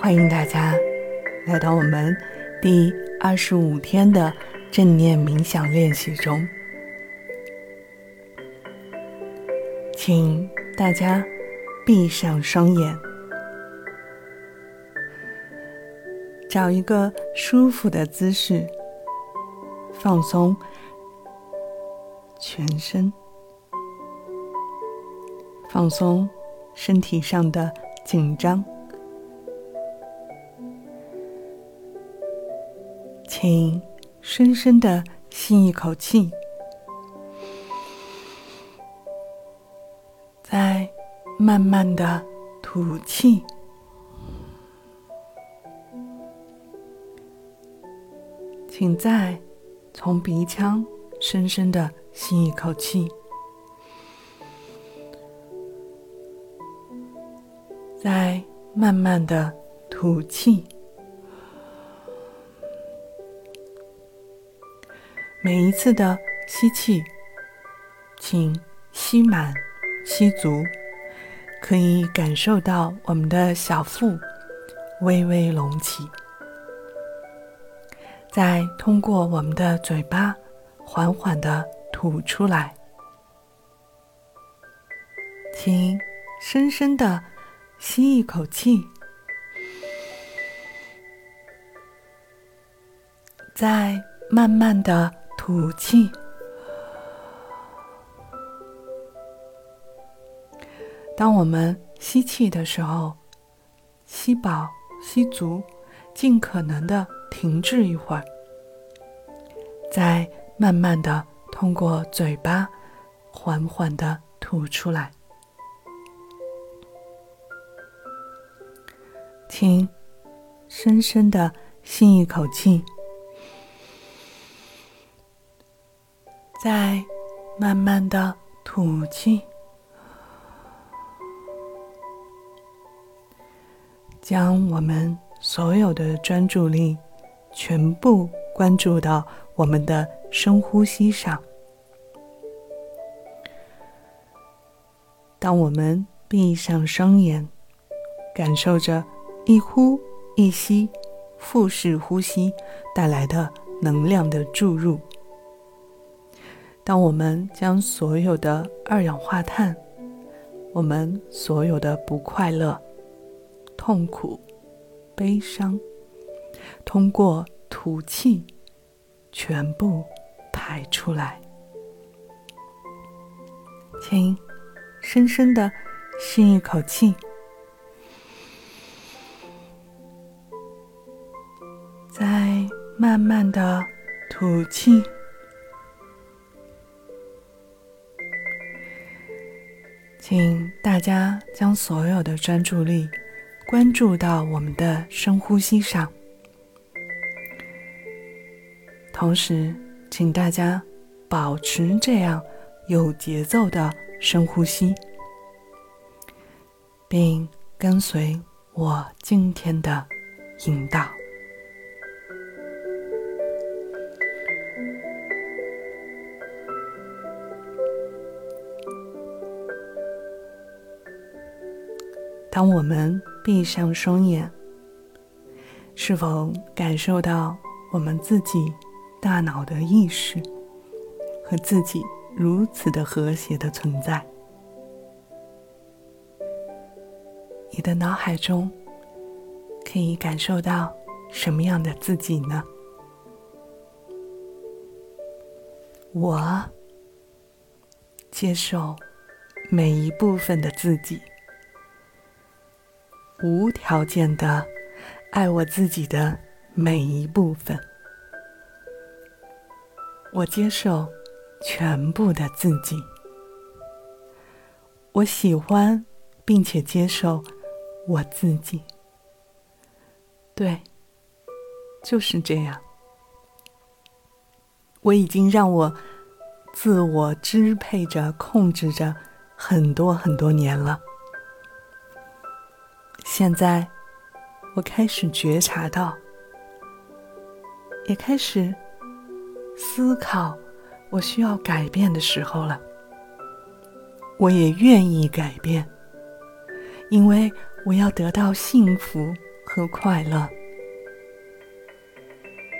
欢迎大家来到我们第二十五天的正念冥想练习中，请大家闭上双眼，找一个舒服的姿势，放松全身，放松身体上的紧张。请深深的吸一口气，再慢慢的吐气。请再从鼻腔深深的吸一口气，再慢慢的吐气。每一次的吸气，请吸满、吸足，可以感受到我们的小腹微微隆起。再通过我们的嘴巴缓缓的吐出来，请深深的吸一口气，再慢慢的。吐气。当我们吸气的时候，吸饱、吸足，尽可能的停滞一会儿，再慢慢的通过嘴巴缓缓的吐出来。请深深的吸一口气。再慢慢的吐气，将我们所有的专注力全部关注到我们的深呼吸上。当我们闭上双眼，感受着一呼一吸腹式呼吸带来的能量的注入。当我们将所有的二氧化碳、我们所有的不快乐、痛苦、悲伤，通过吐气全部排出来，请深深的吸一口气，再慢慢的吐气。请大家将所有的专注力关注到我们的深呼吸上，同时，请大家保持这样有节奏的深呼吸，并跟随我今天的引导。当我们闭上双眼，是否感受到我们自己大脑的意识和自己如此的和谐的存在？你的脑海中可以感受到什么样的自己呢？我接受每一部分的自己。无条件的爱我自己的每一部分，我接受全部的自己，我喜欢并且接受我自己。对，就是这样。我已经让我自我支配着、控制着很多很多年了。现在，我开始觉察到，也开始思考我需要改变的时候了。我也愿意改变，因为我要得到幸福和快乐。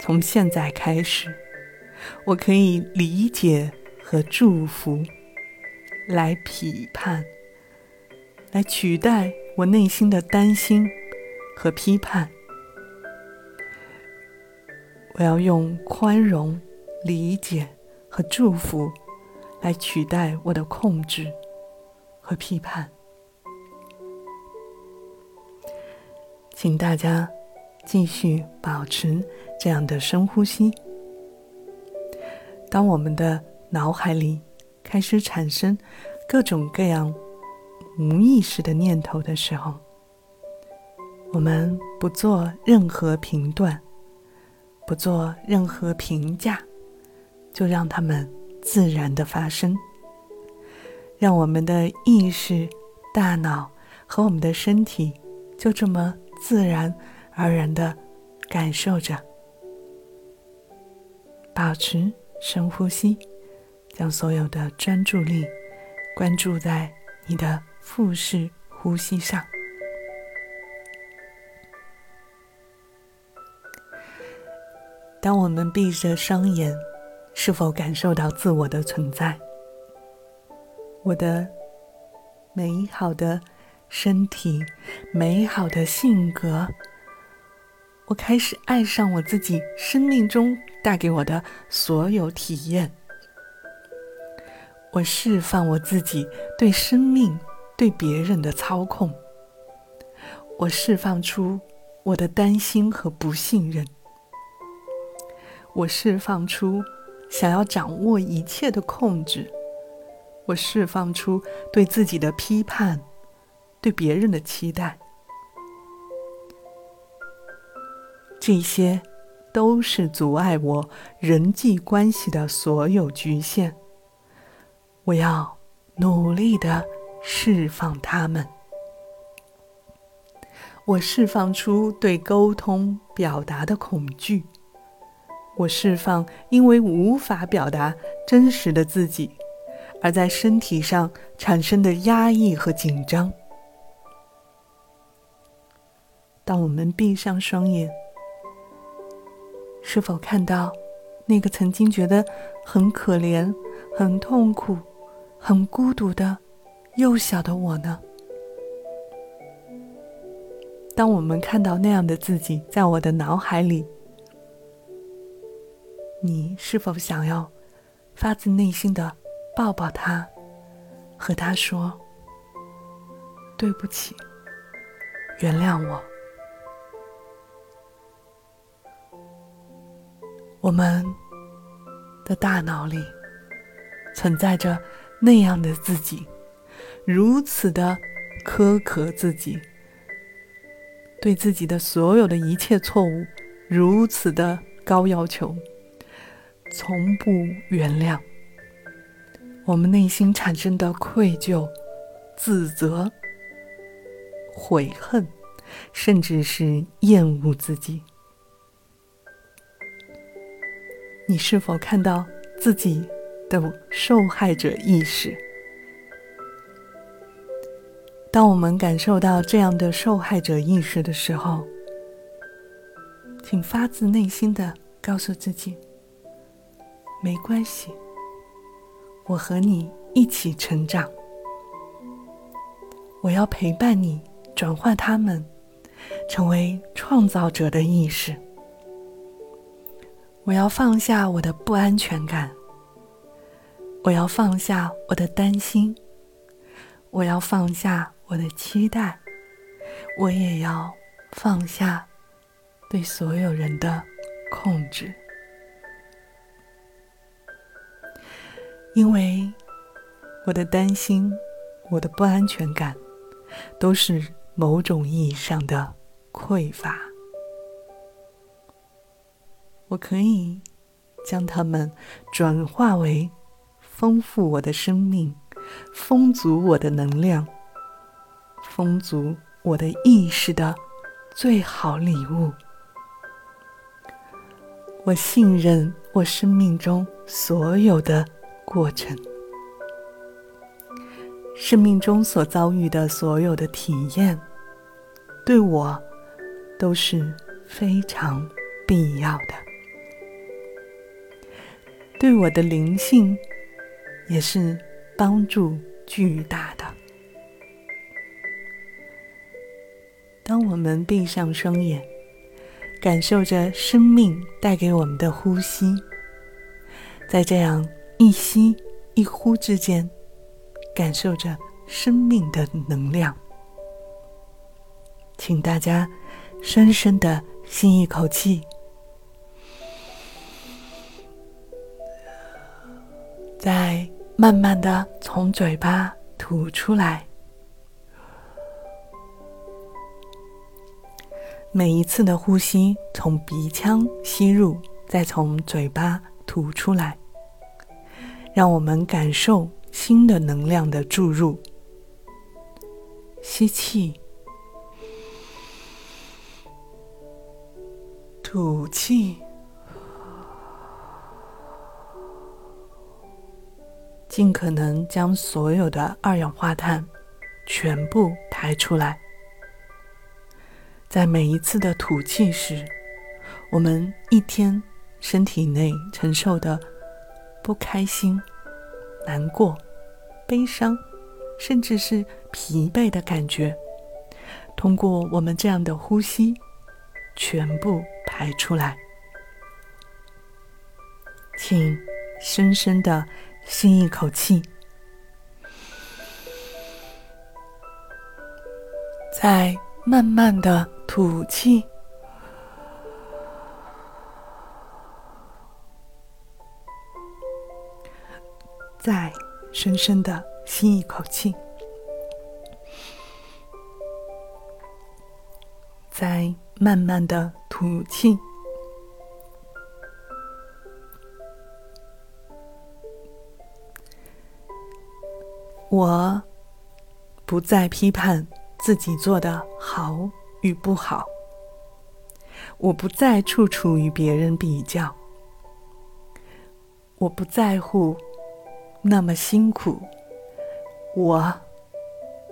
从现在开始，我可以理解和祝福，来批判，来取代我内心的担心和批判。我要用宽容、理解和祝福来取代我的控制和批判。请大家继续保持这样的深呼吸。当我们的脑海里开始产生各种各样无意识的念头的时候，我们不做任何评断，不做任何评价，就让它们自然的发生，让我们的意识、大脑和我们的身体就这么。自然而然的感受着，保持深呼吸，将所有的专注力关注在你的腹式呼吸上。当我们闭着双眼，是否感受到自我的存在？我的美好的。身体美好的性格，我开始爱上我自己生命中带给我的所有体验。我释放我自己对生命、对别人的操控。我释放出我的担心和不信任。我释放出想要掌握一切的控制。我释放出对自己的批判。对别人的期待，这些都是阻碍我人际关系的所有局限。我要努力的释放他们。我释放出对沟通表达的恐惧。我释放因为无法表达真实的自己，而在身体上产生的压抑和紧张。当我们闭上双眼，是否看到那个曾经觉得很可怜、很痛苦、很孤独的幼小的我呢？当我们看到那样的自己在我的脑海里，你是否想要发自内心的抱抱他，和他说：“对不起，原谅我。”我们的大脑里存在着那样的自己，如此的苛刻自己，对自己的所有的一切错误如此的高要求，从不原谅。我们内心产生的愧疚、自责、悔恨，甚至是厌恶自己。你是否看到自己的受害者意识？当我们感受到这样的受害者意识的时候，请发自内心的告诉自己：没关系，我和你一起成长。我要陪伴你，转化他们，成为创造者的意识。我要放下我的不安全感，我要放下我的担心，我要放下我的期待，我也要放下对所有人的控制，因为我的担心、我的不安全感，都是某种意义上的匮乏。我可以将它们转化为丰富我的生命、丰足我的能量、丰足我的意识的最好礼物。我信任我生命中所有的过程，生命中所遭遇的所有的体验，对我都是非常必要的，对我的灵性也是帮助巨大的。当我们闭上双眼，感受着生命带给我们的呼吸，在这样一吸一呼之间，感受着生命的能量。请大家深深的吸一口气，再慢慢的从嘴巴吐出来。每一次的呼吸，从鼻腔吸入，再从嘴巴吐出来，让我们感受新的能量的注入。吸气，吐气，尽可能将所有的二氧化碳全部排出来。在每一次的吐气时，我们一天身体内承受的不开心、难过、悲伤，甚至是疲惫的感觉，通过我们这样的呼吸，全部排出来。请深深的吸一口气，再慢慢的。吐气，再深深的吸一口气，再慢慢的吐气。我不再批判自己做的好。与不好，我不再处处与别人比较，我不在乎那么辛苦。我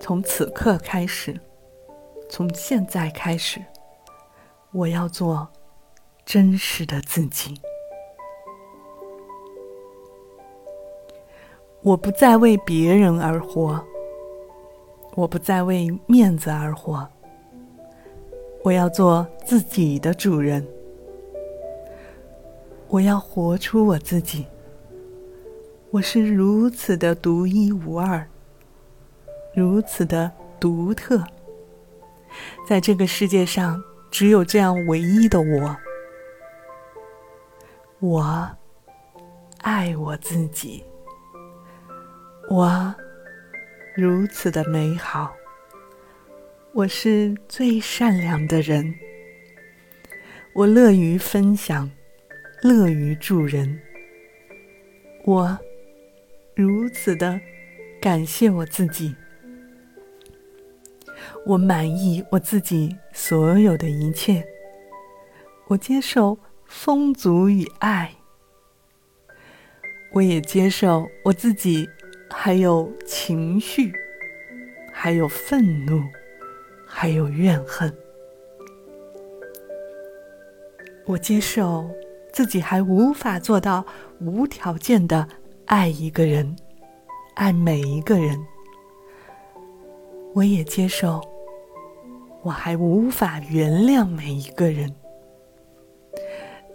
从此刻开始，从现在开始，我要做真实的自己。我不再为别人而活，我不再为面子而活。我要做自己的主人，我要活出我自己。我是如此的独一无二，如此的独特，在这个世界上只有这样唯一的我。我爱我自己，我如此的美好。我是最善良的人，我乐于分享，乐于助人。我如此的感谢我自己，我满意我自己所有的一切，我接受丰足与爱，我也接受我自己还有情绪，还有愤怒。还有怨恨，我接受自己还无法做到无条件的爱一个人，爱每一个人。我也接受我还无法原谅每一个人，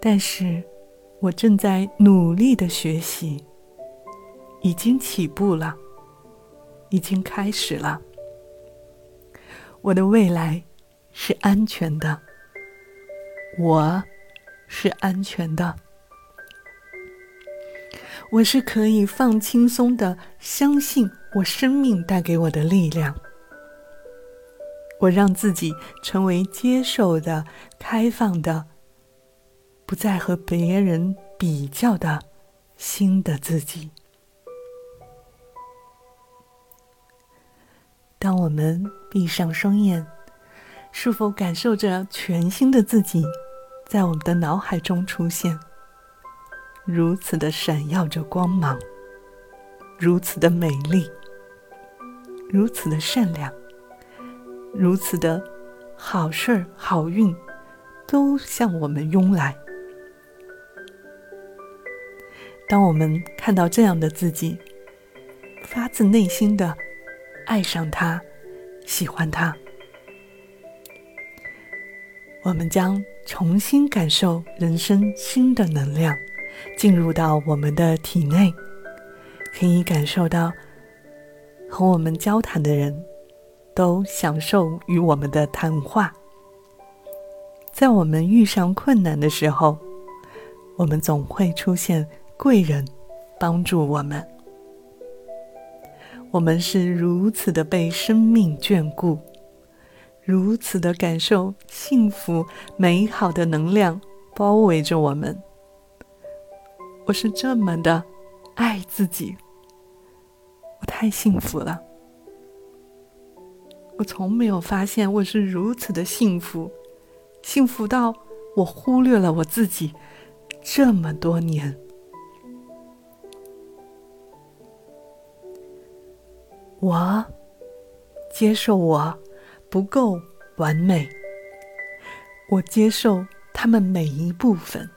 但是我正在努力的学习，已经起步了，已经开始了。我的未来是安全的，我是安全的，我是可以放轻松的，相信我生命带给我的力量。我让自己成为接受的、开放的，不再和别人比较的新的自己。当我们闭上双眼，是否感受着全新的自己在我们的脑海中出现？如此的闪耀着光芒，如此的美丽，如此的善良，如此的好事儿、好运都向我们涌来。当我们看到这样的自己，发自内心的爱上他、喜欢他，我们将重新感受人生新的能量进入到我们的体内，可以感受到和我们交谈的人都享受与我们的谈话。在我们遇上困难的时候，我们总会出现。贵人帮助我们，我们是如此的被生命眷顾，如此的感受幸福美好的能量包围着我们。我是这么的爱自己，我太幸福了。我从没有发现我是如此的幸福，幸福到我忽略了我自己这么多年。我接受我不够完美，我接受他们每一部分，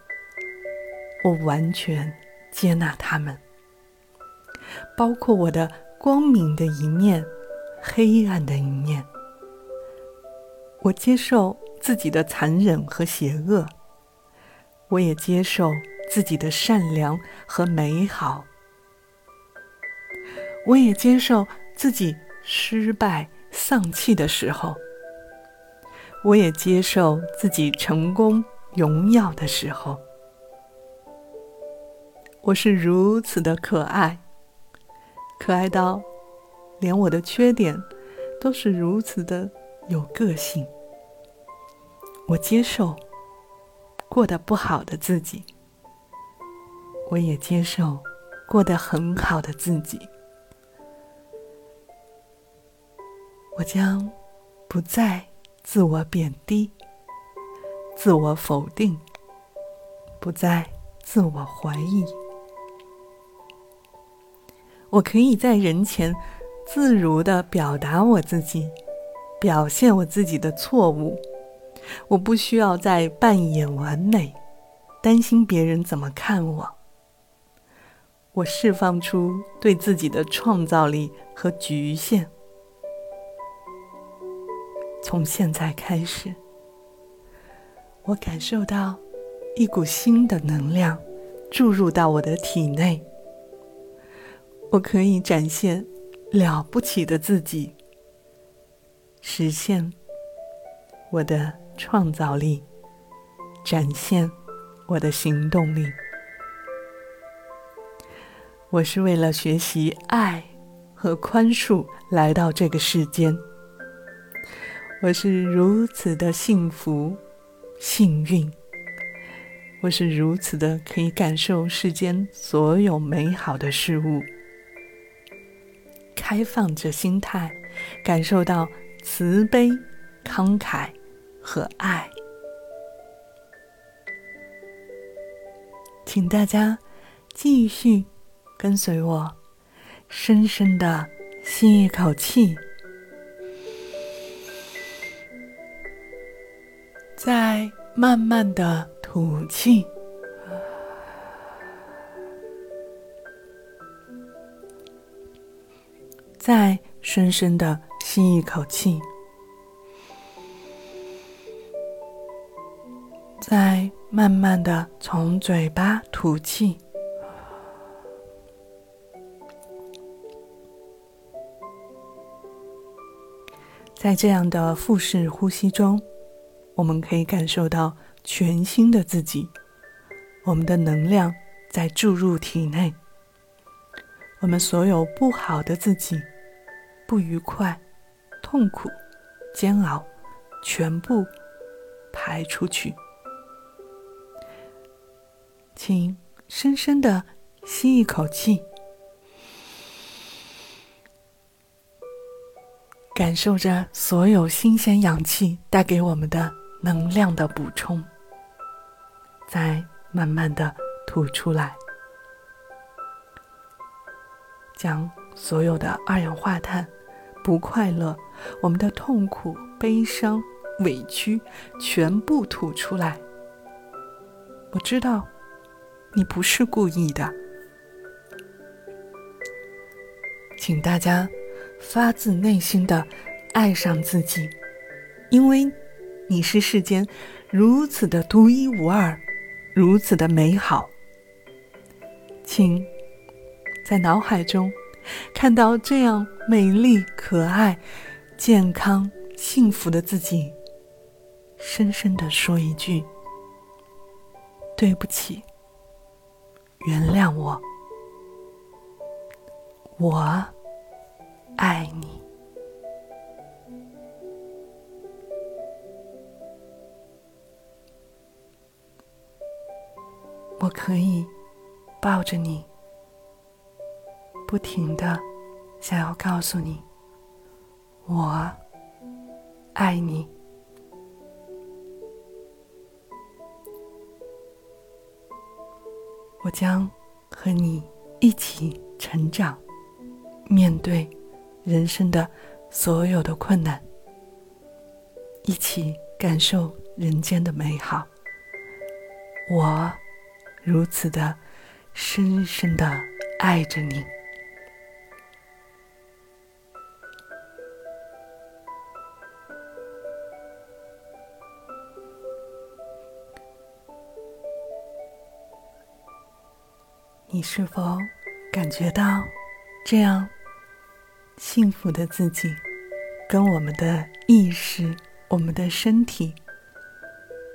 我完全接纳他们，包括我的光明的一面、黑暗的一面。我接受自己的残忍和邪恶，我也接受自己的善良和美好，我也接受。自己失败丧气的时候，我也接受自己成功荣耀的时候。我是如此的可爱，可爱到连我的缺点都是如此的有个性。我接受过得不好的自己，我也接受过得很好的自己。我将不再自我贬低、自我否定，不再自我怀疑。我可以在人前自如的表达我自己，表现我自己的错误。我不需要再扮演完美，担心别人怎么看我。我释放出对自己的创造力和局限。从现在开始，我感受到一股新的能量注入到我的体内。我可以展现了不起的自己，实现我的创造力，展现我的行动力。我是为了学习爱和宽恕来到这个世间。我是如此的幸福、幸运，我是如此的可以感受世间所有美好的事物，开放着心态，感受到慈悲、慷慨和爱。请大家继续跟随我，深深的吸一口气。再慢慢的吐气，再深深的吸一口气，再慢慢的从嘴巴吐气。在这样的腹式呼吸中。我们可以感受到全新的自己，我们的能量在注入体内，我们所有不好的自己、不愉快、痛苦、煎熬，全部排出去。请深深的吸一口气，感受着所有新鲜氧气带给我们的。能量的补充，再慢慢的吐出来，将所有的二氧化碳、不快乐、我们的痛苦、悲伤、委屈全部吐出来。我知道你不是故意的，请大家发自内心的爱上自己，因为你是世间如此的独一无二，如此的美好。请在脑海中看到这样美丽、可爱、健康、幸福的自己，深深的说一句：“对不起，原谅我，我爱你。”我可以。抱着你，不停的想要告诉你，我爱你。我将和你一起成长，面对人生的所有的困难，一起感受人间的美好。我如此的。深深的爱着你，你是否感觉到这样幸福的自己，跟我们的意识、我们的身体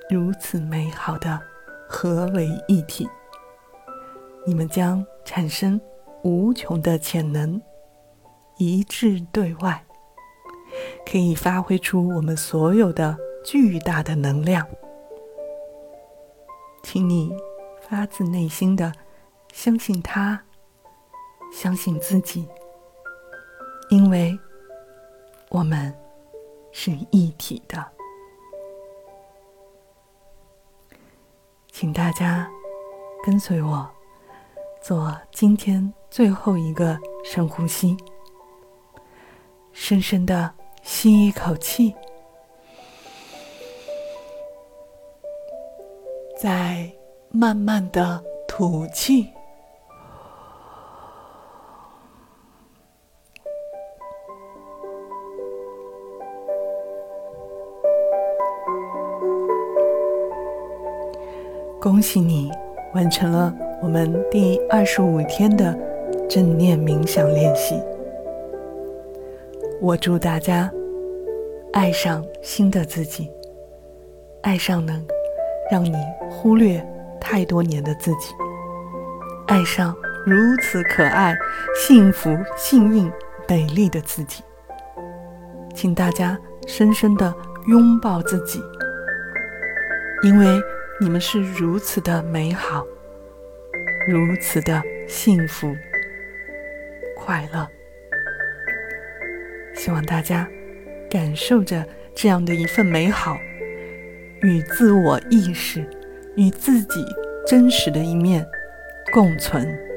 如此美好的合为一体？你们将产生无穷的潜能，一致对外，可以发挥出我们所有的巨大的能量。请你发自内心的相信他，相信自己，因为我们是一体的。请大家跟随我。做今天最后一个深呼吸，深深的吸一口气，再慢慢的吐气。恭喜你完成了。我们第二十五天的正念冥想练习，我祝大家爱上新的自己，爱上能让你忽略太多年的自己，爱上如此可爱、幸福、幸运、美丽的自己。请大家深深的拥抱自己，因为你们是如此的美好。如此的幸福、快乐，希望大家感受着这样的一份美好，与自我意识、与自己真实的一面共存。